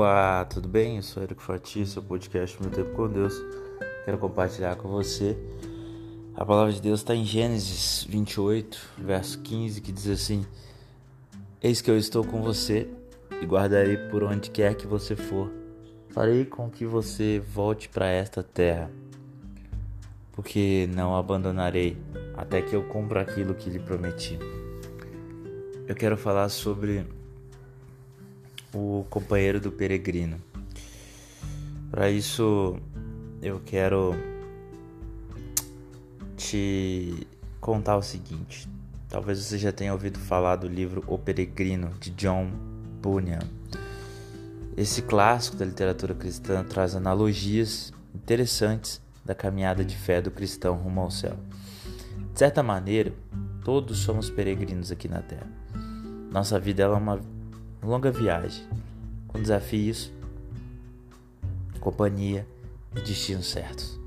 Olá, tudo bem? Eu sou Eric Fati, seu podcast Meu Tempo com Deus. Quero compartilhar com você. A palavra de Deus está em Gênesis 28, verso 15, que diz assim: Eis que eu estou com você e guardarei por onde quer que você for. Farei com que você volte para esta terra, porque não abandonarei até que eu cumpra aquilo que lhe prometi. Eu quero falar sobre o companheiro do peregrino. Para isso, eu quero te contar o seguinte. Talvez você já tenha ouvido falar do livro O Peregrino de John Bunyan. Esse clássico da literatura cristã traz analogias interessantes da caminhada de fé do cristão rumo ao céu. De certa maneira, todos somos peregrinos aqui na Terra. Nossa vida é uma longa viagem, com desafios, companhia e destinos certos.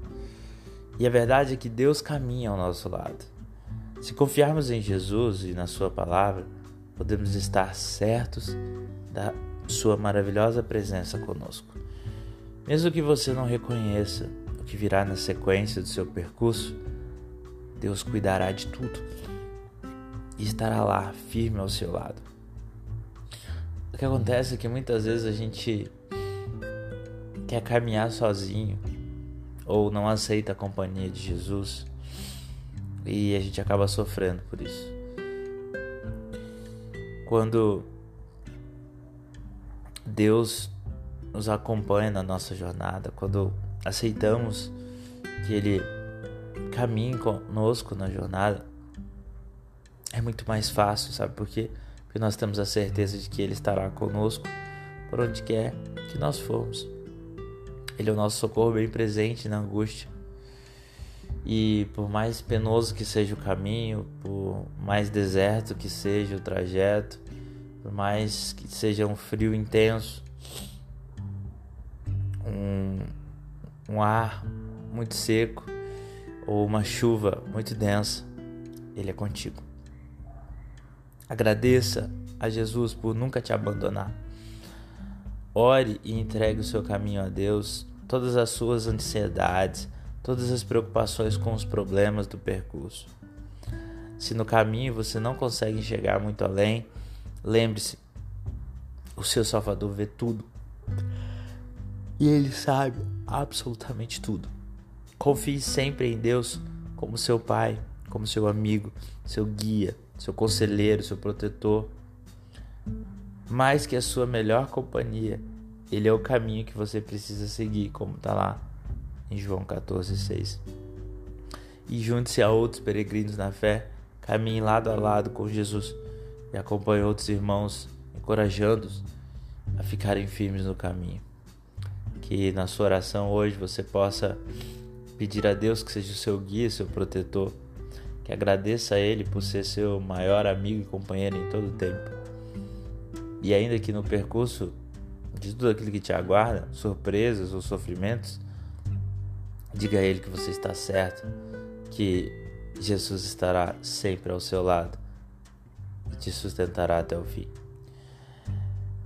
E a verdade é que Deus caminha ao nosso lado. Se confiarmos em Jesus e na Sua palavra, podemos estar certos da Sua maravilhosa presença conosco. Mesmo que você não reconheça o que virá na sequência do seu percurso, Deus cuidará de tudo e estará lá, firme ao seu lado. Que acontece é que muitas vezes a gente quer caminhar sozinho ou não aceita a companhia de Jesus e a gente acaba sofrendo por isso. Quando Deus nos acompanha na nossa jornada, quando aceitamos que Ele caminhe conosco na jornada, é muito mais fácil, sabe por quê? Porque nós temos a certeza de que Ele estará conosco por onde quer que nós formos. Ele é o nosso socorro bem presente na angústia. E por mais penoso que seja o caminho, por mais deserto que seja o trajeto, por mais que seja um frio intenso, um, um ar muito seco ou uma chuva muito densa, Ele é contigo. Agradeça a Jesus por nunca te abandonar. Ore e entregue o seu caminho a Deus, todas as suas ansiedades, todas as preocupações com os problemas do percurso. Se no caminho você não consegue chegar muito além, lembre-se: o seu Salvador vê tudo. E ele sabe absolutamente tudo. Confie sempre em Deus como seu Pai, como seu amigo, seu guia, seu conselheiro, seu protetor. Mais que a sua melhor companhia, ele é o caminho que você precisa seguir, como está lá em João 14,6. E junte-se a outros peregrinos na fé, caminhe lado a lado com Jesus e acompanhe outros irmãos, encorajando-os a ficarem firmes no caminho. Que na sua oração hoje você possa pedir a Deus que seja o seu guia, seu protetor que agradeça a Ele por ser seu maior amigo e companheiro em todo o tempo. E ainda que no percurso de tudo aquilo que te aguarda, surpresas ou sofrimentos, diga a Ele que você está certo, que Jesus estará sempre ao seu lado e te sustentará até o fim.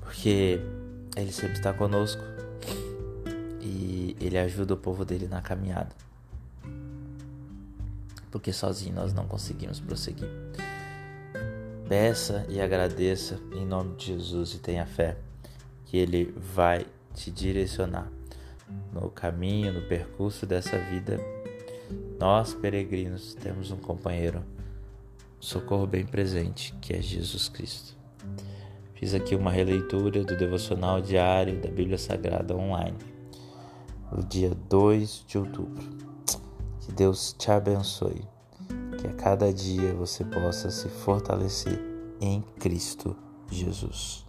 Porque Ele sempre está conosco e Ele ajuda o povo dele na caminhada porque sozinho nós não conseguimos prosseguir. Peça e agradeça em nome de Jesus e tenha fé que Ele vai te direcionar no caminho, no percurso dessa vida. Nós, peregrinos, temos um companheiro, um socorro bem presente, que é Jesus Cristo. Fiz aqui uma releitura do devocional diário da Bíblia Sagrada online, no dia 2 de outubro. Que Deus te abençoe. Que a cada dia você possa se fortalecer em Cristo Jesus.